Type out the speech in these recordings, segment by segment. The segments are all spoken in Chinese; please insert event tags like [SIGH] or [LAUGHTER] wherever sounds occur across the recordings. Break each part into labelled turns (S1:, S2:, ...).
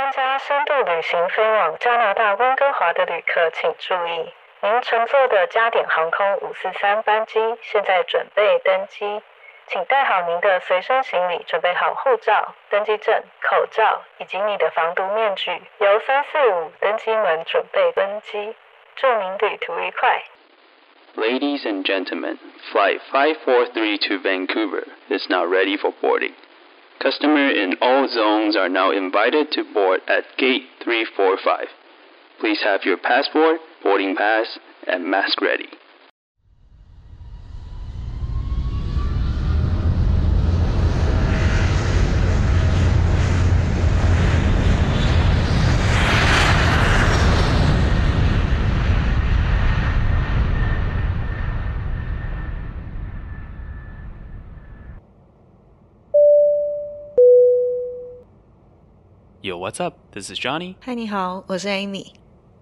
S1: 参加深度旅行飞往加拿大温哥华的旅客请注意，您乘坐的加点航空五四三班机现在准备登机，请带好您的随身行李，准备好护照、登机证、口罩以及你的防毒面具，由三四五登机门准备登机，祝您旅途愉快。
S2: Ladies and gentlemen, Flight 543 to Vancouver is now ready for boarding. Customers in all zones are now invited to board at Gate 345. Please have your passport, boarding pass, and mask ready.
S3: 有 What's up? This is Johnny.
S4: 嗨，你好，我是 Amy。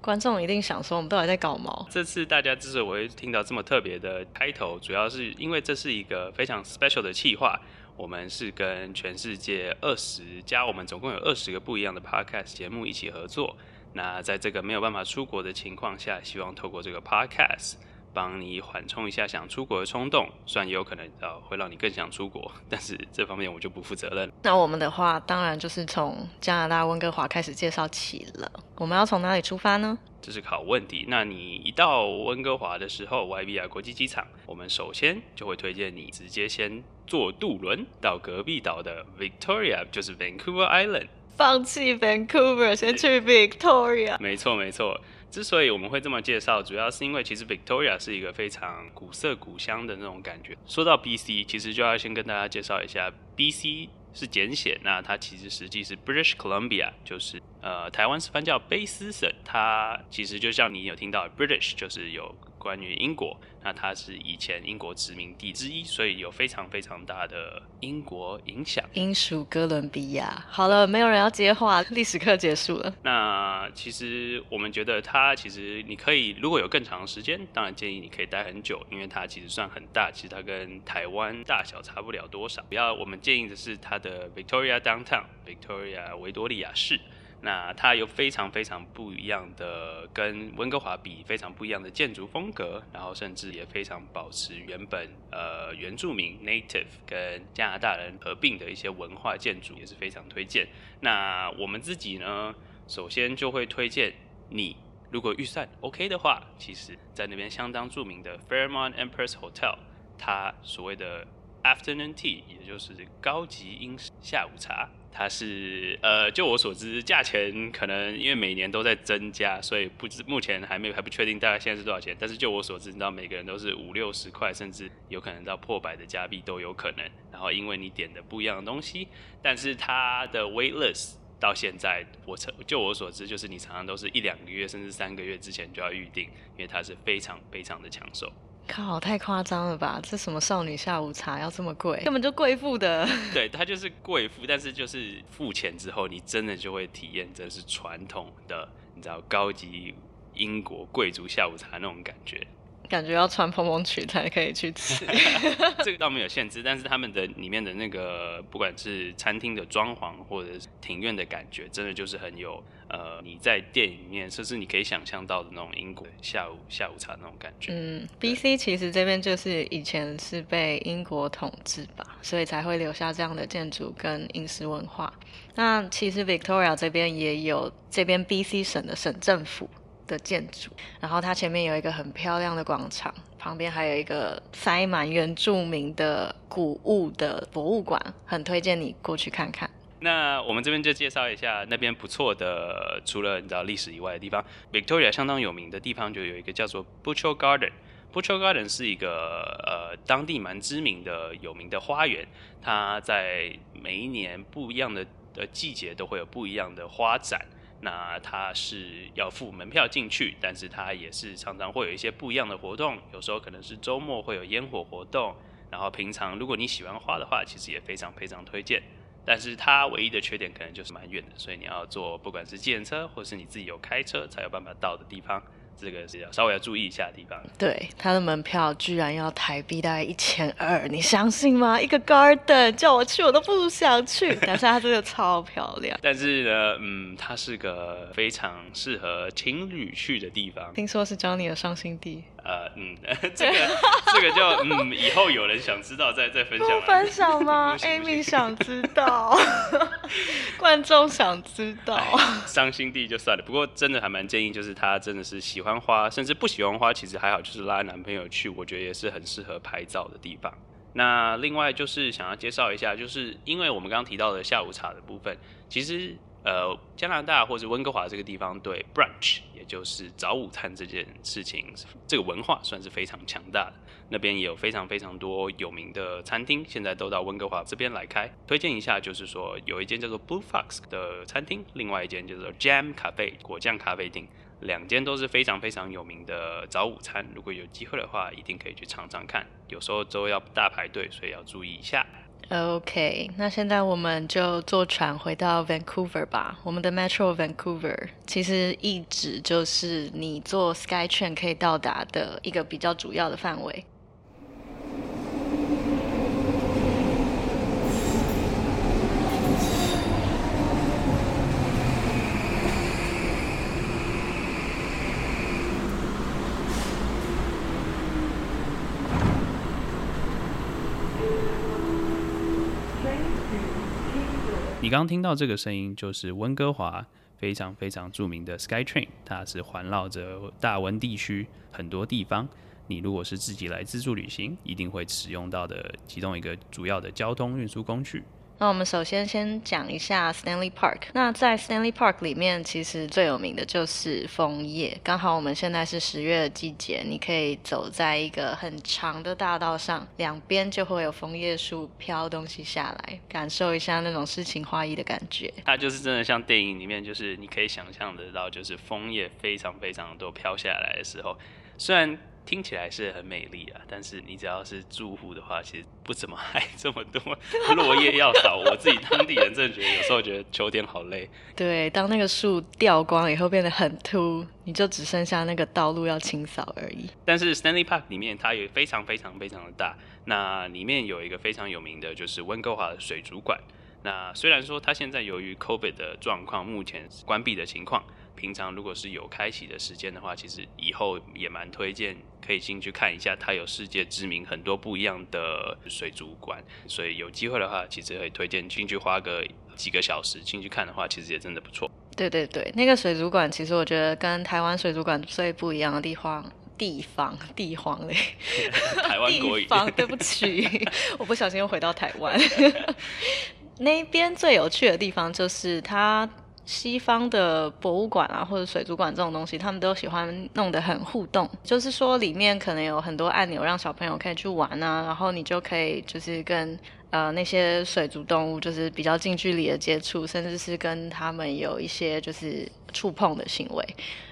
S4: 观众一定想说，我们到底在搞毛？
S3: 这次大家之所以我会听到这么特别的开头，主要是因为这是一个非常 special 的企划。我们是跟全世界二十家，我们总共有二十个不一样的 podcast 节目一起合作。那在这个没有办法出国的情况下，希望透过这个 podcast 帮你缓冲一下想出国的冲动。虽然也有可能呃会让你更想出国，[LAUGHS] 但是这方面我就不负责任。
S4: 那我们的话，当然就是从加拿大温哥华开始介绍起了。我们要从哪里出发呢？
S3: 这是个好问题。那你一到温哥华的时候，YVR 国际机场，我们首先就会推荐你直接先坐渡轮到隔壁岛的 Victoria，就是 Vancouver Island。
S4: 放弃 Vancouver，先去 Victoria。
S3: 没错，没错。之所以我们会这么介绍，主要是因为其实 Victoria 是一个非常古色古香的那种感觉。说到 BC，其实就要先跟大家介绍一下 BC 是简写，那它其实实际是 British Columbia，就是呃台湾是翻叫卑斯省。它其实就像你有听到 British，就是有关于英国，那它是以前英国殖民地之一，所以有非常非常大的英国影响。
S4: 英属哥伦比亚。好了，没有人要接话，历史课结束了。
S3: 那其实我们觉得它其实你可以如果有更长的时间，当然建议你可以待很久，因为它其实算很大，其实它跟台湾大小差不了多少。不要我们建议的是它的 Victoria Downtown，Victoria 维多利亚市。那它有非常非常不一样的，跟温哥华比非常不一样的建筑风格，然后甚至也非常保持原本呃原住民 native 跟加拿大人合并的一些文化建筑，也是非常推荐。那我们自己呢，首先就会推荐你，如果预算 OK 的话，其实在那边相当著名的 Fairmont Empress Hotel，它所谓的 afternoon tea，也就是高级英式下午茶。它是呃，就我所知，价钱可能因为每年都在增加，所以不知目前还没有还不确定大概现在是多少钱。但是就我所知，你知道每个人都是五六十块，甚至有可能到破百的加币都有可能。然后因为你点的不一样的东西，但是它的 wait list 到现在，我曾就我所知，就是你常常都是一两个月甚至三个月之前就要预定，因为它是非常非常的抢手。
S4: 靠，太夸张了吧！这什么少女下午茶要这么贵？根本就贵妇的。[LAUGHS]
S3: 对，它就是贵妇，但是就是付钱之后，你真的就会体验这是传统的，你知道高级英国贵族下午茶那种感觉。
S4: 感觉要穿蓬蓬裙才可以去吃。[LAUGHS]
S3: 这个倒没有限制，但是他们的里面的那个，不管是餐厅的装潢或者是庭院的感觉，真的就是很有呃你在电影里面，甚至你可以想象到的那种英国下午下午茶那种感觉。
S4: 嗯，B.C. 其实这边就是以前是被英国统治吧，所以才会留下这样的建筑跟饮食文化。那其实 Victoria 这边也有这边 B.C. 省的省政府的建筑，然后它前面有一个很漂亮的广场，旁边还有一个塞满原住民的古物的博物馆，很推荐你过去看看。
S3: 那我们这边就介绍一下那边不错的，除了你知道历史以外的地方，Victoria 相当有名的地方就有一个叫做 Butcher Garden。Butcher Garden 是一个呃当地蛮知名的有名的花园，它在每一年不一样的的季节都会有不一样的花展。那它是要付门票进去，但是它也是常常会有一些不一样的活动，有时候可能是周末会有烟火活动，然后平常如果你喜欢花的话，其实也非常非常推荐。但是它唯一的缺点可能就是蛮远的，所以你要坐不管是计程车或是你自己有开车才有办法到的地方。这个是要稍微要注意一下的地方。
S4: 对，它的门票居然要台币大概一千二，你相信吗？一个 garden 叫我去我都不想去，[LAUGHS] 但是它真的超漂亮。
S3: 但是呢，嗯，它是个非常适合情侣去的地方。
S4: 听说是 Johnny 的伤心地。
S3: 呃，嗯，[LAUGHS] 这个这个就嗯，以后有人想知道再再分享
S4: 不分享吗？[LAUGHS] Amy 想知道，[LAUGHS] 观众想知道。[LAUGHS]
S3: 伤心地就算了，不过真的还蛮建议，就是他真的是喜欢花，甚至不喜欢花，其实还好，就是拉男朋友去，我觉得也是很适合拍照的地方。那另外就是想要介绍一下，就是因为我们刚刚提到的下午茶的部分，其实。呃，加拿大或者温哥华这个地方对 brunch，也就是早午餐这件事情，这个文化算是非常强大的。那边也有非常非常多有名的餐厅，现在都到温哥华这边来开。推荐一下，就是说有一间叫做 Blue Fox 的餐厅，另外一间叫做 Jam Cafe 果酱咖啡厅，两间都是非常非常有名的早午餐。如果有机会的话，一定可以去尝尝看。有时候都要大排队，所以要注意一下。
S4: OK，那现在我们就坐船回到 Vancouver 吧。我们的 Metro Vancouver 其实一直就是你坐 SkyTrain 可以到达的一个比较主要的范围。
S2: 你刚听到这个声音，就是温哥华非常非常著名的 SkyTrain，它是环绕着大温地区很多地方。你如果是自己来自助旅行，一定会使用到的其中一个主要的交通运输工具。
S4: 那我们首先先讲一下 Stanley Park。那在 Stanley Park 里面，其实最有名的就是枫叶。刚好我们现在是十月的季节，你可以走在一个很长的大道上，两边就会有枫叶树飘东西下来，感受一下那种诗情画意的感觉。
S3: 它就是真的像电影里面，就是你可以想象得到，就是枫叶非常非常多飘下来的时候，虽然。听起来是很美丽啊，但是你只要是住户的话，其实不怎么还这么多 [LAUGHS] 落叶要扫。我自己当地人真的觉得有时候觉得秋天好累。
S4: 对，当那个树掉光以后变得很秃，你就只剩下那个道路要清扫而已。
S3: 但是 Stanley Park 里面它也非常非常非常的大，那里面有一个非常有名的就是温哥华的水族馆。那虽然说它现在由于 COVID 的状况目前关闭的情况。平常如果是有开启的时间的话，其实以后也蛮推荐可以进去看一下。它有世界知名很多不一样的水族馆，所以有机会的话，其实可以推荐进去花个几个小时进去看的话，其实也真的不错。
S4: 对对对，那个水族馆其实我觉得跟台湾水族馆最不一样的地方，地方地方嘞，[LAUGHS]
S3: 台湾国语。
S4: 对不起，[LAUGHS] 我不小心又回到台湾。[LAUGHS] 那边最有趣的地方就是它。西方的博物馆啊，或者水族馆这种东西，他们都喜欢弄得很互动，就是说里面可能有很多按钮，让小朋友可以去玩啊，然后你就可以就是跟呃那些水族动物就是比较近距离的接触，甚至是跟他们有一些就是触碰的行为，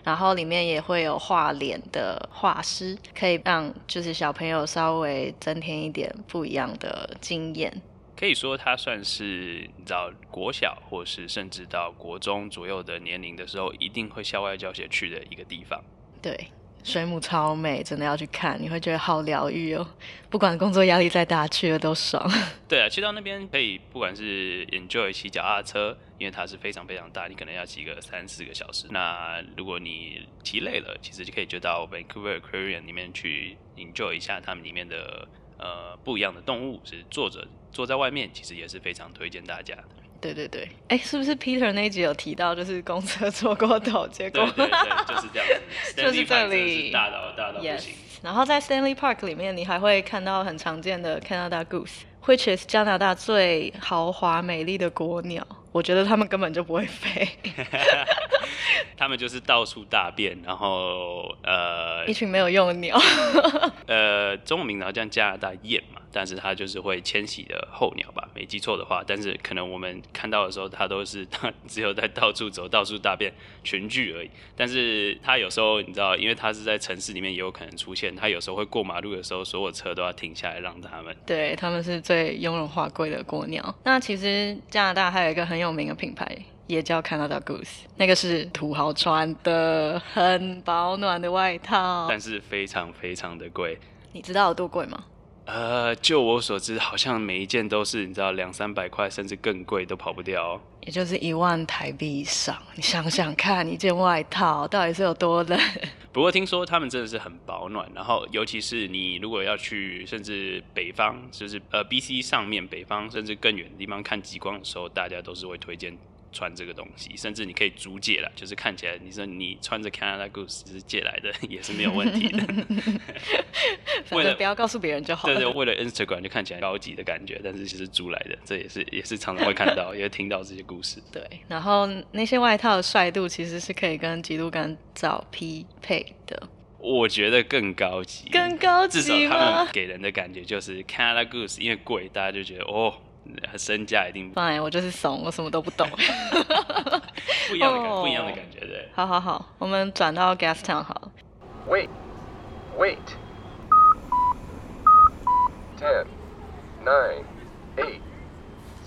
S4: 然后里面也会有画脸的画师，可以让就是小朋友稍微增添一点不一样的经验。
S3: 可以说，它算是你知道国小，或是甚至到国中左右的年龄的时候，一定会校外教学去的一个地方。
S4: 对，水母超美，真的要去看，你会觉得好疗愈哦。不管工作压力再大，去了都爽。[LAUGHS]
S3: 对啊，去到那边可以，不管是 enjoy 骑脚踏车，因为它是非常非常大，你可能要骑个三四个小时。那如果你骑累了，其实就可以就到 Vancouver Aquarium 里面去 enjoy 一下他们里面的。呃，不一样的动物是坐着坐在外面，其实也是非常推荐大家的。
S4: 对对对，哎，是不是 Peter 那集有提到，就是公车 [LAUGHS] 坐过头，结果
S3: 对对对，就是这样子，[LAUGHS]
S4: 就是这里
S3: 大到大到不行。
S4: 然后在 Stanley Park 里面，你还会看到很常见的 Canada Goose，which is 加拿大最豪华美丽的国鸟。我觉得他们根本就不会飞，[LAUGHS] [LAUGHS]
S3: 他们就是到处大便，然后呃，
S4: 一群没有用的鸟。[LAUGHS]
S3: 呃，中文名字叫加拿大雁嘛。但是它就是会迁徙的候鸟吧，没记错的话。但是可能我们看到的时候，它都是它只有在到处走、到处大便群聚而已。但是它有时候你知道，因为它是在城市里面也有可能出现。它有时候会过马路的时候，所有车都要停下来让他们。
S4: 对，他们是最雍容华贵的国鸟。那其实加拿大还有一个很有名的品牌。也叫 Canada Goose，那个是土豪穿的，很保暖的外套。
S3: 但是非常非常的贵。
S4: 你知道有多贵吗？
S3: 呃，就我所知，好像每一件都是你知道两三百块，甚至更贵都跑不掉哦。
S4: 也就是一万台币以上。你想想看，一件外套到底是有多冷？[LAUGHS]
S3: 不过听说他们真的是很保暖，然后尤其是你如果要去甚至北方，就是呃 B C 上面北方甚至更远的地方看极光的时候，大家都是会推荐穿这个东西，甚至你可以租借了，就是看起来你说你穿着 Canada Goose 是借来的也是没有问题的。[LAUGHS]
S4: 反正不要告诉别人就好了。
S3: 对对，为了 Instagram 就看起来高级的感觉，但是其实租来的，这也是也是常常会看到，[LAUGHS] 也会听到这些故事。
S4: 对，然后那些外套的帅度其实是可以跟极度干燥匹配的。
S3: 我觉得更高级，
S4: 更高级
S3: 至少他们给人的感觉就是 Canada Goose，因为贵，大家就觉得哦，身价一定不
S4: 哎，我就是怂，我什么都不懂。
S3: 不一样的感，不一样的感觉，对。
S4: 好好好，我们转到 Gas Town 好了。
S5: Wait. Wait. Ten, nine, eight,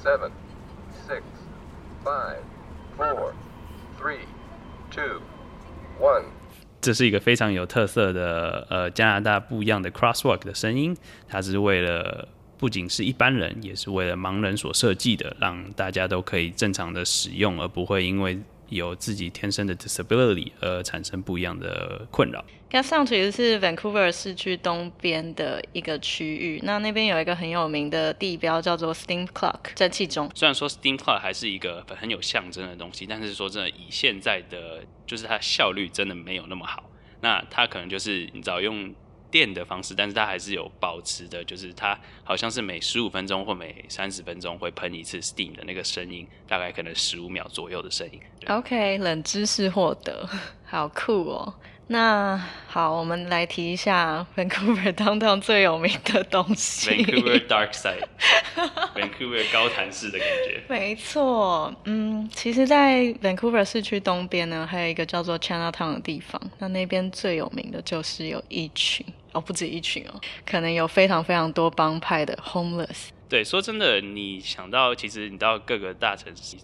S5: seven, six, five, four, three, two, one.
S3: 这是一个非常有特色的呃加拿大不一样的 crosswalk 的声音，它是为了不仅是一般人，也是为了盲人所设计的，让大家都可以正常的使用，而不会因为有自己天生的 disability 而产生不一样的困扰。
S4: Gastown 其实是 Vancouver 市区东边的一个区域，那那边有一个很有名的地标叫做 Steam Clock 蒸汽钟。
S3: 虽然说 Steam Clock 还是一个很有象征的东西，但是说真的，以现在的就是它效率真的没有那么好。那它可能就是你知道用电的方式，但是它还是有保持的，就是它好像是每十五分钟或每三十分钟会喷一次 Steam 的那个声音，大概可能十五秒左右的声音。
S4: OK，冷知识获得，[LAUGHS] 好酷哦。那好，我们来提一下 Vancouver [LAUGHS] downtown 最有名的东西。
S3: Vancouver [LAUGHS] Dark Side，Vancouver 高谈式的感觉。
S4: 没错，嗯，其实，在 Vancouver 市区东边呢，还有一个叫做 Chinatown 的地方。那那边最有名的就是有一群哦，不止一群哦，可能有非常非常多帮派的 homeless。
S3: 对，说真的，你想到其实你到各个大城市，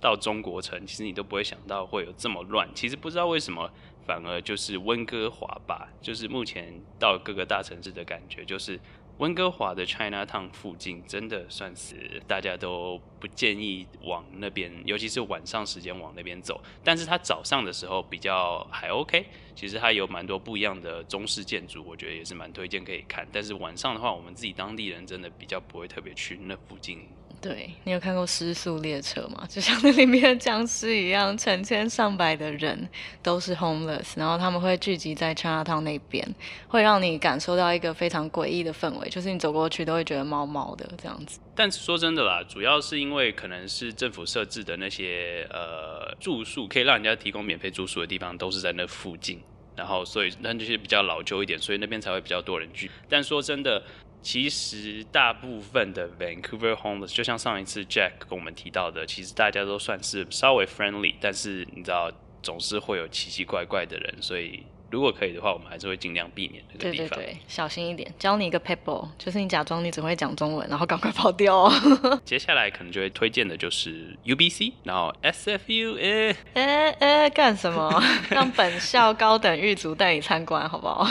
S3: 到中国城，其实你都不会想到会有这么乱。其实不知道为什么，反而就是温哥华吧，就是目前到各个大城市的感觉，就是温哥华的 China Town 附近，真的算是大家都不建议往那边，尤其是晚上时间往那边走。但是它早上的时候比较还 OK，其实它有蛮多不一样的中式建筑，我觉得也是蛮推荐可以看。但是晚上的话，我们自己当地人真的比较不会特别去那附近。
S4: 对你有看过《失速列车》吗？就像那里面的僵尸一样，成千上百的人都是 homeless，然后他们会聚集在 Chinatown 那边，会让你感受到一个非常诡异的氛围，就是你走过去都会觉得毛毛的这样子。
S3: 但是说真的啦，主要是因为可能是政府设置的那些呃住宿，可以让人家提供免费住宿的地方，都是在那附近。然后，所以那这些比较老旧一点，所以那边才会比较多人聚。但说真的，其实大部分的 Vancouver homeless，就像上一次 Jack 跟我们提到的，其实大家都算是稍微 friendly，但是你知道，总是会有奇奇怪怪的人，所以如果可以的话，我们还是会尽量避免那个地方。
S4: 对对对，小心一点。教你一个 pebble，就是你假装你只会讲中文，然后赶快跑掉哦。[LAUGHS] [LAUGHS]
S3: 接下来可能就会推荐的就是 UBC，然后 SFU，哎，
S4: 哎哎，干什么？[LAUGHS] 让本校高等狱卒带你参观，好不好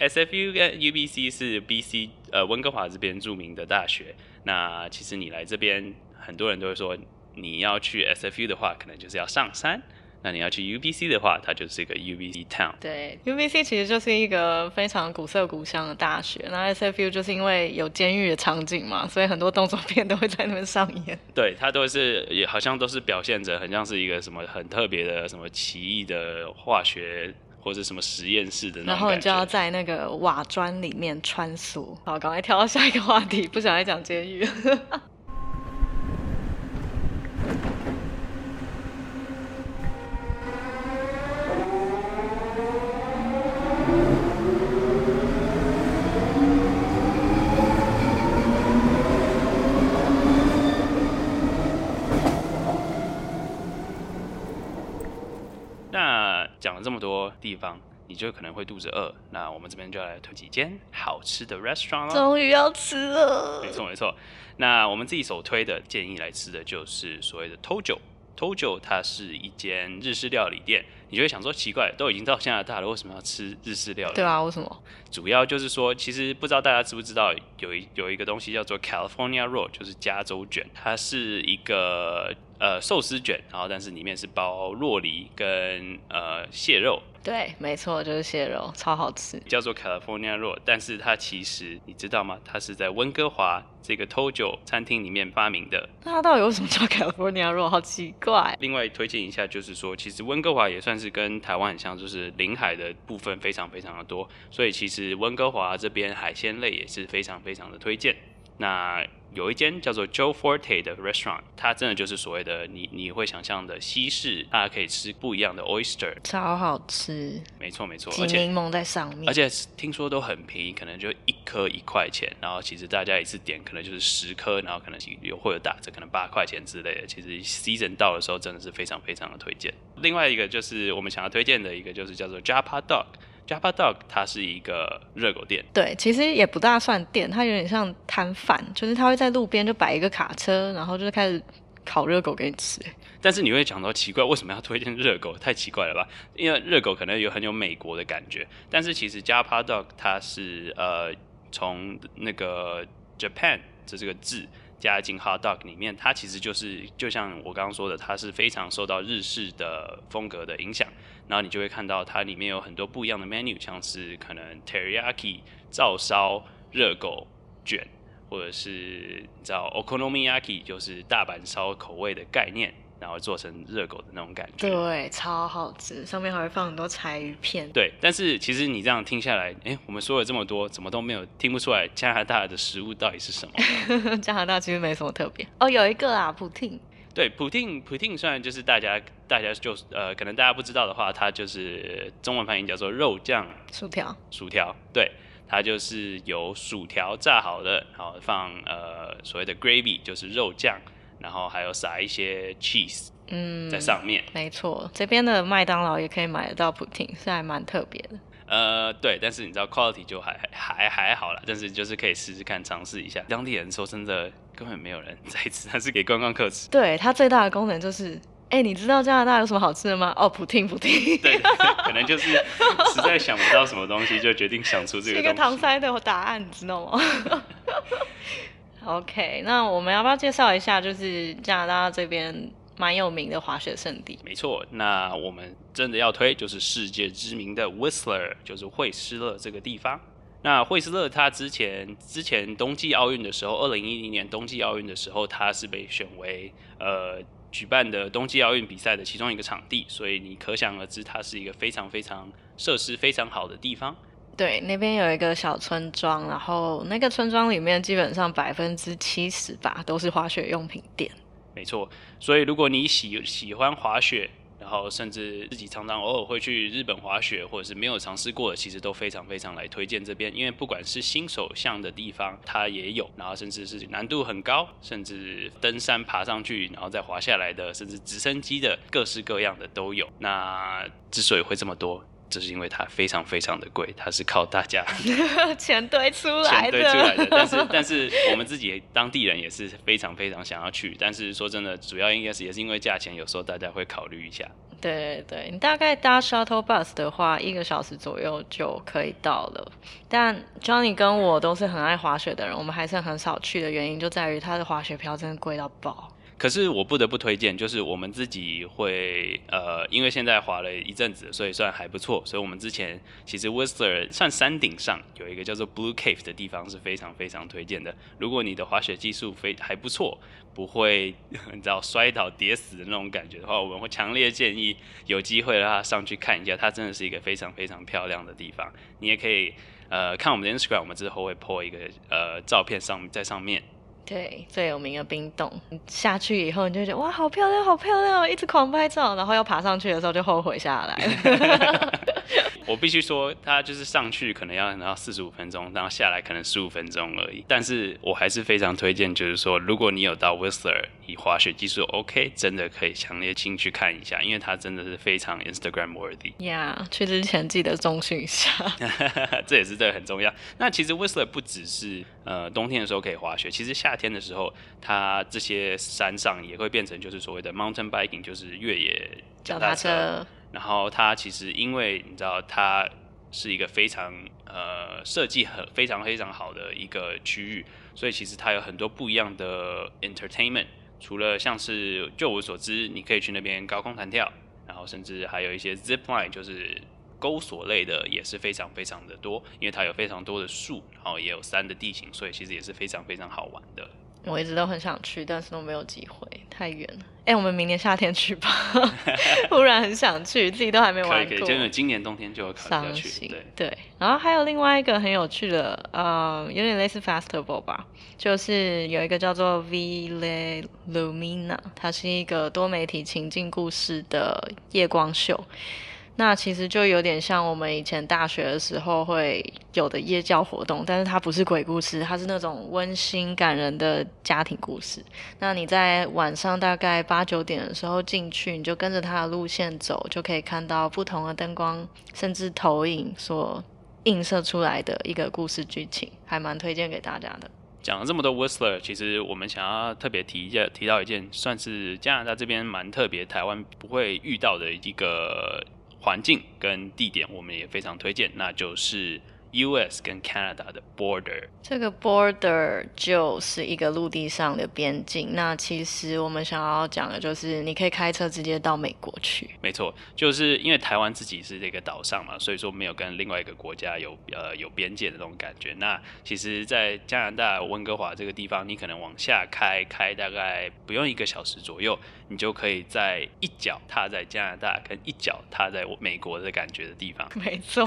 S3: ？SFU 跟 UBC 是 BC 呃温哥华这边著名的大学。那其实你来这边，很多人都会说，你要去 SFU 的话，可能就是要上山；那你要去 UBC 的话，它就是一个 UBC Town。
S4: 对，UBC 其实就是一个非常古色古香的大学。那 SFU 就是因为有监狱的场景嘛，所以很多动作片都会在那边上演。[LAUGHS]
S3: 对，它都是也好像都是表现着很像是一个什么很特别的什么奇异的化学或者什么实验室的那种
S4: 然后你。就要在那个瓦砖里面穿梭。好，赶快跳到下一个话题，不想再讲监狱。[LAUGHS]
S3: 那讲了这么多地方，你就可能会肚子饿。那我们这边就来推几间好吃的 restaurant 咯。
S4: 终于要吃了
S3: 没，错没错。那我们自己首推的建议来吃的就是所谓的 Tojo Tojo 它是一间日式料理店，你就会想说奇怪，都已经到加拿大了，为什么要吃日式料理？
S4: 对啊，为什么？
S3: 主要就是说，其实不知道大家知不知道，有一有一个东西叫做 California Roll，就是加州卷，它是一个呃寿司卷，然后但是里面是包洛梨跟呃蟹肉，
S4: 对，没错，就是蟹肉，超好吃。
S3: 叫做 California Roll，但是它其实你知道吗？它是在温哥华这个 Tojo 餐厅里面发明的。
S4: 那它到底为什么叫 California Roll？好奇怪。
S3: 另外推荐一下，就是说，其实温哥华也算是跟台湾很像，就是临海的部分非常非常的多，所以其实温哥华这边海鲜类也是非常非常的推荐。那有一间叫做 Joe Forte 的 restaurant，它真的就是所谓的你你会想象的西式，大家可以吃不一样的 oyster，
S4: 超好吃，
S3: 没错没错，
S4: 挤
S3: 而且
S4: 柠檬在上面，
S3: 而且听说都很便宜，可能就一颗一块钱，然后其实大家一次点可能就是十颗，然后可能有会有打折，可能八块钱之类的。其实 season 到的时候真的是非常非常的推荐。另外一个就是我们想要推荐的一个就是叫做 Japa Dog。Japa Dog 它是一个热狗店，
S4: 对，其实也不大算店，它有点像摊贩，就是它会在路边就摆一个卡车，然后就是开始烤热狗给你吃。
S3: 但是你会讲到奇怪，为什么要推荐热狗？太奇怪了吧？因为热狗可能有很有美国的感觉，但是其实 Japa Dog 它是呃从那个 Japan 这这个字加进 hot dog 里面，它其实就是就像我刚刚说的，它是非常受到日式的风格的影响。然后你就会看到它里面有很多不一样的 menu，像是可能 teriyaki 照烧热狗卷，或者是你知道 okonomiyaki 就是大阪烧口味的概念，然后做成热狗的那种感觉。
S4: 对，超好吃，上面还会放很多柴鱼片。
S3: 对，但是其实你这样听下来，哎，我们说了这么多，怎么都没有听不出来加拿大的食物到底是什么？[LAUGHS]
S4: 加拿大其实没什么特别哦，有一个啊，普汀。
S3: 对，普汀，普汀虽然就是大家，大家就呃，可能大家不知道的话，它就是中文翻译叫做肉酱
S4: 薯条。
S3: 薯条，对，它就是由薯条炸好的，然后放呃所谓的 gravy，就是肉酱，然后还有撒一些 cheese，
S4: 嗯，
S3: 在上面。
S4: 没错，这边的麦当劳也可以买得到普汀，是还蛮特别的。
S3: 呃，对，但是你知道 quality 就还还还好了，但是就是可以试试看，尝试一下。当地人说真的，根本没有人在吃，它是给观光客吃。
S4: 对，它最大的功能就是，哎，你知道加拿大有什么好吃的吗？哦，普汀，普汀。
S3: 对，可能就是实在想不到什么东西，就决定想出这个
S4: 一个搪塞的答案，你知道吗？[LAUGHS] OK，那我们要不要介绍一下，就是加拿大这边？蛮有名的滑雪圣地，
S3: 没错。那我们真的要推，就是世界知名的 Whistler，就是惠斯勒这个地方。那惠斯勒他之前之前冬季奥运的时候，二零一零年冬季奥运的时候，他是被选为呃举办的冬季奥运比赛的其中一个场地，所以你可想而知，它是一个非常非常设施非常好的地方。
S4: 对，那边有一个小村庄，然后那个村庄里面基本上百分之七十吧都是滑雪用品店。
S3: 没错，所以如果你喜喜欢滑雪，然后甚至自己常常偶尔会去日本滑雪，或者是没有尝试过的，其实都非常非常来推荐这边，因为不管是新手向的地方，它也有，然后甚至是难度很高，甚至登山爬上去然后再滑下来的，甚至直升机的各式各样的都有。那之所以会这么多。这是因为它非常非常的贵，它是靠大家 [LAUGHS]
S4: 钱堆出来的，钱
S3: 堆出来的。但是 [LAUGHS] 但是我们自己当地人也是非常非常想要去，但是说真的，主要应该是也是因为价钱，有时候大家会考虑一下。
S4: 对对你大概搭 shuttle bus 的话，一个小时左右就可以到了。但 Johnny 跟我都是很爱滑雪的人，我们还是很少去的原因就在于它的滑雪票真的贵到爆。
S3: 可是我不得不推荐，就是我们自己会呃，因为现在滑了一阵子，所以算还不错。所以我们之前其实 Whistler 算山顶上有一个叫做 Blue Cave 的地方是非常非常推荐的。如果你的滑雪技术非还不错，不会 [LAUGHS] 你知道摔倒跌死的那种感觉的话，我们会强烈建议有机会的话上去看一下。它真的是一个非常非常漂亮的地方。你也可以呃看我们的 Instagram，我们之后会 po 一个呃照片上在上面。
S4: 对，最有名的冰洞，下去以后你就觉得哇，好漂亮，好漂亮，一直狂拍照，然后要爬上去的时候就后悔下来了。[LAUGHS] [LAUGHS]
S3: 我必须说，他就是上去可能要然后四十五分钟，然后下来可能十五分钟而已。但是我还是非常推荐，就是说，如果你有到 Whistler，你滑雪技术 OK，真的可以强烈进去看一下，因为它真的是非常 Instagram worthy。
S4: 呀去之前记得中训一下。[LAUGHS]
S3: 这也是这个很重要。那其实 Whistler 不只是呃冬天的时候可以滑雪，其实夏天的时候，它这些山上也会变成就是所谓的 mountain biking，就是越野
S4: 脚踏车，
S3: 然后它其实因为你知道它是一个非常呃设计很非常非常好的一个区域，所以其实它有很多不一样的 entertainment。除了像是就我所知，你可以去那边高空弹跳，然后甚至还有一些 zip line，就是钩索类的也是非常非常的多，因为它有非常多的树，然后也有山的地形，所以其实也是非常非常好玩的。
S4: 我一直都很想去，但是都没有机会，太远了。哎、我们明年夏天去吧，[LAUGHS] [LAUGHS] 忽然很想去，自己都还没玩过。
S3: 可以，真的今年冬天就有考虑要去。
S4: 伤心
S3: 对，
S4: 对，然后还有另外一个很有趣的，呃，有点类似 festival 吧，就是有一个叫做 Ville Lumina，它是一个多媒体情境故事的夜光秀。那其实就有点像我们以前大学的时候会有的夜教活动，但是它不是鬼故事，它是那种温馨感人的家庭故事。那你在晚上大概八九点的时候进去，你就跟着它的路线走，就可以看到不同的灯光甚至投影所映射出来的一个故事剧情，还蛮推荐给大家的。
S3: 讲了这么多 Whistler，其实我们想要特别提一下，提到一件算是加拿大这边蛮特别，台湾不会遇到的一个环境跟地点，我们也非常推荐，那就是 U.S. 跟 Canada 的 border。
S4: 这个 border 就是一个陆地上的边境。那其实我们想要讲的就是，你可以开车直接到美国去。
S3: 没错，就是因为台湾自己是这个岛上嘛，所以说没有跟另外一个国家有呃有边界的那种感觉。那其实，在加拿大温哥华这个地方，你可能往下开，开大概不用一个小时左右，你就可以在一脚踏在加拿大跟一脚踏在美国的感觉的地方。[LAUGHS]
S4: 没错，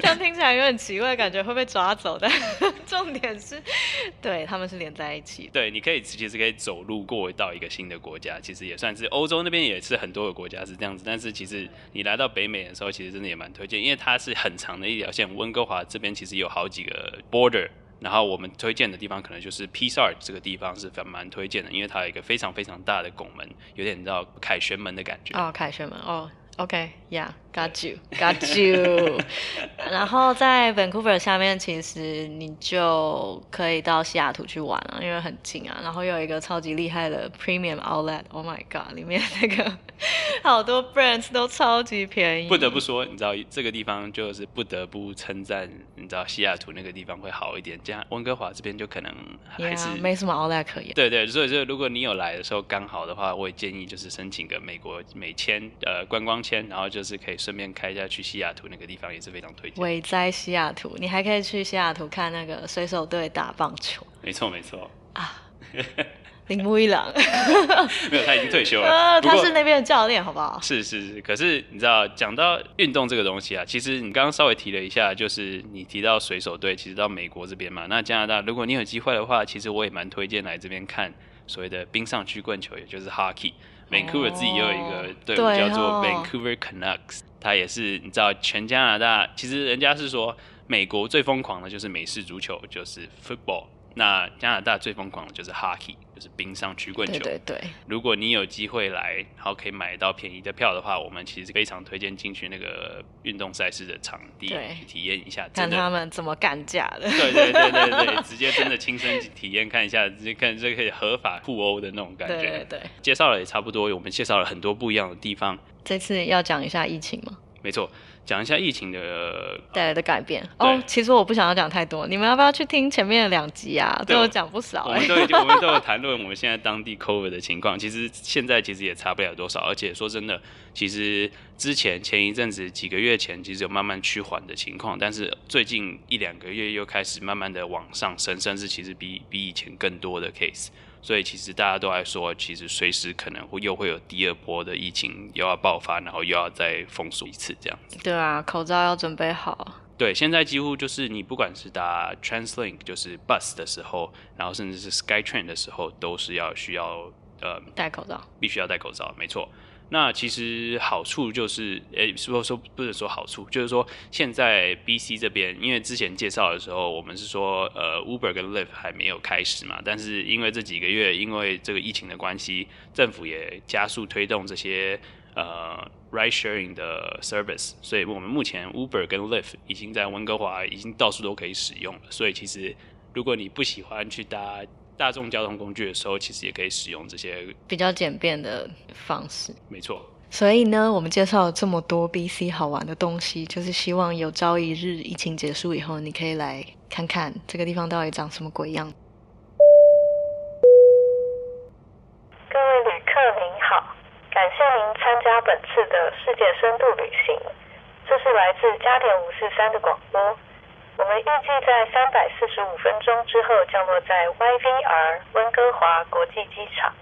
S4: 这样听起来有点奇怪，感觉会被抓走。但 [LAUGHS] 重点是，对他们是连在一起的。
S3: 对，你可以其实可以走路过到一个新的国家，其实也算是欧洲那边也是很多个国家是这样子。但是其实你来到北美的时候，其实真的也蛮推荐，因为它是很长的一条线。温哥华这边其实有好几个 border，然后我们推荐的地方可能就是 p i s a r 这个地方是蛮蛮推荐的，因为它有一个非常非常大的拱门，有点你知道凯旋门的感觉。
S4: 哦，凯旋门哦，OK，Yeah，got you，got you。[LAUGHS] 然后在 Vancouver 下面，其实你就可以到西雅图去玩了，因为很近啊。然后又有一个超级厉害的 Premium Outlet，Oh my God，里面那个 [LAUGHS] 好多 brands 都超级便宜。
S3: 不得不说，你知道这个地方就是不得不称赞，你知道西雅图那个地方会好一点，这样温哥华这边就可能还是
S4: Yeah，没什么 Outlet 可言。
S3: 对对，所以就如果你有来的时候刚好的话，我也建议就是申请个美国美签呃观光签，然后就是可以顺便开一下去西雅图那个地方，也是非常推荐。
S4: 伟在西雅图，你还可以去西雅图看那个水手队打棒球
S3: 没错没错，
S4: 啊。铃木一朗，[LAUGHS]
S3: 没有他已经退休了，[LAUGHS]
S4: 呃，他是那边的教练，好不好？
S3: 是是是，可是你知道，讲到运动这个东西啊，其实你刚刚稍微提了一下，就是你提到水手队，其实到美国这边嘛，那加拿大，如果你有机会的话，其实我也蛮推荐来这边看所谓的冰上曲棍球，也就是 hockey。Vancouver 自己也有一个队伍
S4: 对
S3: 叫做
S4: 哦
S3: Vancouver Canucks，它也是你知道全加拿大，其实人家是说美国最疯狂的就是美式足球，就是 football。那加拿大最疯狂的就是 hockey，就是冰上曲棍球。
S4: 对对对，
S3: 如果你有机会来，然后可以买到便宜的票的话，我们其实非常推荐进去那个运动赛事的场地去体验一下，
S4: 看。他们怎么干架的。
S3: 对对对对对，直接真的亲身体验看一下，直接看这可以合法互殴的那种感觉。
S4: 对对对，
S3: 介绍了也差不多，我们介绍了很多不一样的地方。
S4: 这次要讲一下疫情吗？
S3: 没错，讲一下疫情的
S4: 带来的改变。哦，其实我不想要讲太多，你们要不要去听前面的两集啊？都有讲不少哎、
S3: 我们都已经，我们都有谈论我们现在当地 COVID 的情况。其实现在其实也差不了多少，而且说真的，其实之前前一阵子几个月前，其实有慢慢趋缓的情况，但是最近一两个月又开始慢慢的往上升，甚至其实比比以前更多的 case。所以其实大家都在说，其实随时可能会又会有第二波的疫情又要爆发，然后又要再封锁一次这样子。
S4: 对啊，口罩要准备好。
S3: 对，现在几乎就是你不管是搭 TransLink 就是 bus 的时候，然后甚至是 SkyTrain 的时候，都是要需要呃
S4: 戴口罩。
S3: 必须要戴口罩，没错。那其实好处就是，诶，说说不是说好处，就是说现在 BC 这边，因为之前介绍的时候，我们是说，呃，Uber 跟 Lyft 还没有开始嘛，但是因为这几个月，因为这个疫情的关系，政府也加速推动这些呃 ride sharing 的 service，所以我们目前 Uber 跟 Lyft 已经在温哥华已经到处都可以使用了，所以其实如果你不喜欢去搭大众交通工具的时候，其实也可以使用这些，
S4: 比较简便的方式。
S3: 没错。
S4: 所以呢，我们介绍了这么多 BC 好玩的东西，就是希望有朝一日疫情结束以后，你可以来看看这个地方到底长什么鬼样。
S1: 各位旅客您好，感谢您参加本次的世界深度旅行。这是来自加点五四三的广播。我们预计在三百四十五分钟之后降落在 YVR 温哥华国际机场，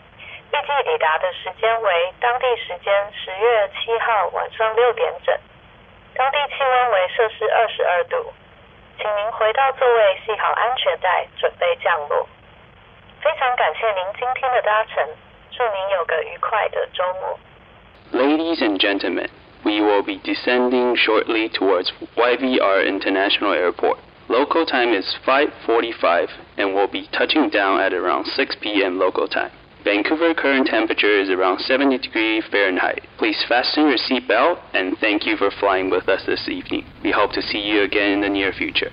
S1: 预计抵达的时间为当地时间十月七号晚上六点整，当地气温为摄氏二十二度。请您回到座位，系好安全带，准备降落。非常感谢您今天的搭乘，祝您有个愉快的周末。
S2: Ladies and gentlemen, we will be descending shortly towards YVR International Airport. Local time is 5:45 and we'll be touching down at around 6 p.m. local time. Vancouver current temperature is around 70 degrees Fahrenheit. Please fasten your seatbelt and thank you for flying with us this evening. We hope to see you again in the near future.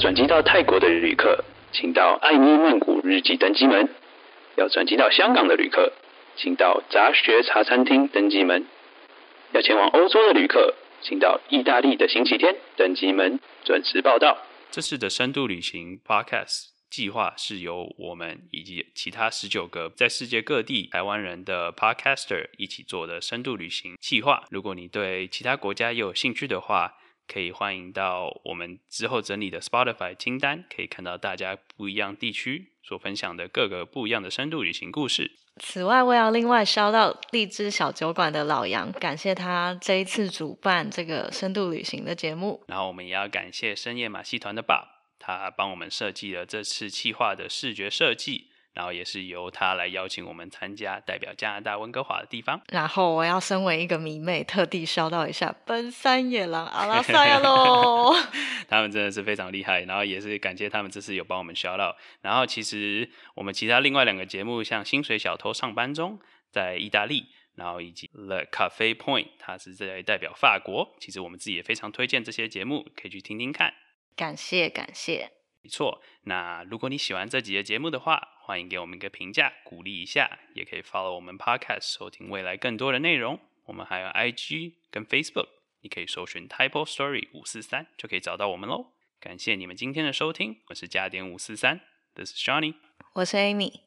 S2: 转机到泰国的旅客，请到爱妮曼谷日记登机门；要转机到香港的旅客，请到杂学茶餐厅登机门；要前往欧洲的旅客，请到意大利的星期天登机门，准时报到。
S3: 这次的深度旅行 Podcast 计划是由我们以及其他十九个在世界各地台湾人的 Podcaster 一起做的深度旅行计划。如果你对其他国家也有兴趣的话，可以欢迎到我们之后整理的 Spotify 清单，可以看到大家不一样地区所分享的各个不一样的深度旅行故事。
S4: 此外，我要另外烧到荔枝小酒馆的老杨，感谢他这一次主办这个深度旅行的节目。
S3: 然后我们也要感谢深夜马戏团的爸，他帮我们设计了这次企划的视觉设计，然后也是由他来邀请我们参加代表加拿大温哥华的地方。
S4: 然后我要身为一个迷妹，特地烧到一下奔山野狼阿拉萨亚喽。[LAUGHS]
S3: 他们真的是非常厉害，然后也是感谢他们这次有帮我们 shout out。然后其实我们其他另外两个节目，像薪水小偷上班中在意大利，然后以及 The Cafe Point，它是在代表法国。其实我们自己也非常推荐这些节目，可以去听听看。
S4: 感谢感谢，
S3: 没错，那如果你喜欢这集的节目的话，欢迎给我们一个评价，鼓励一下，也可以 follow 我们 podcast 收听未来更多的内容。我们还有 IG 跟 Facebook，你可以搜寻 Type Story 五四三就可以找到我们喽。感谢你们今天的收听，我是加点五四三，This is Johnny，Peace。
S4: 我是 Amy。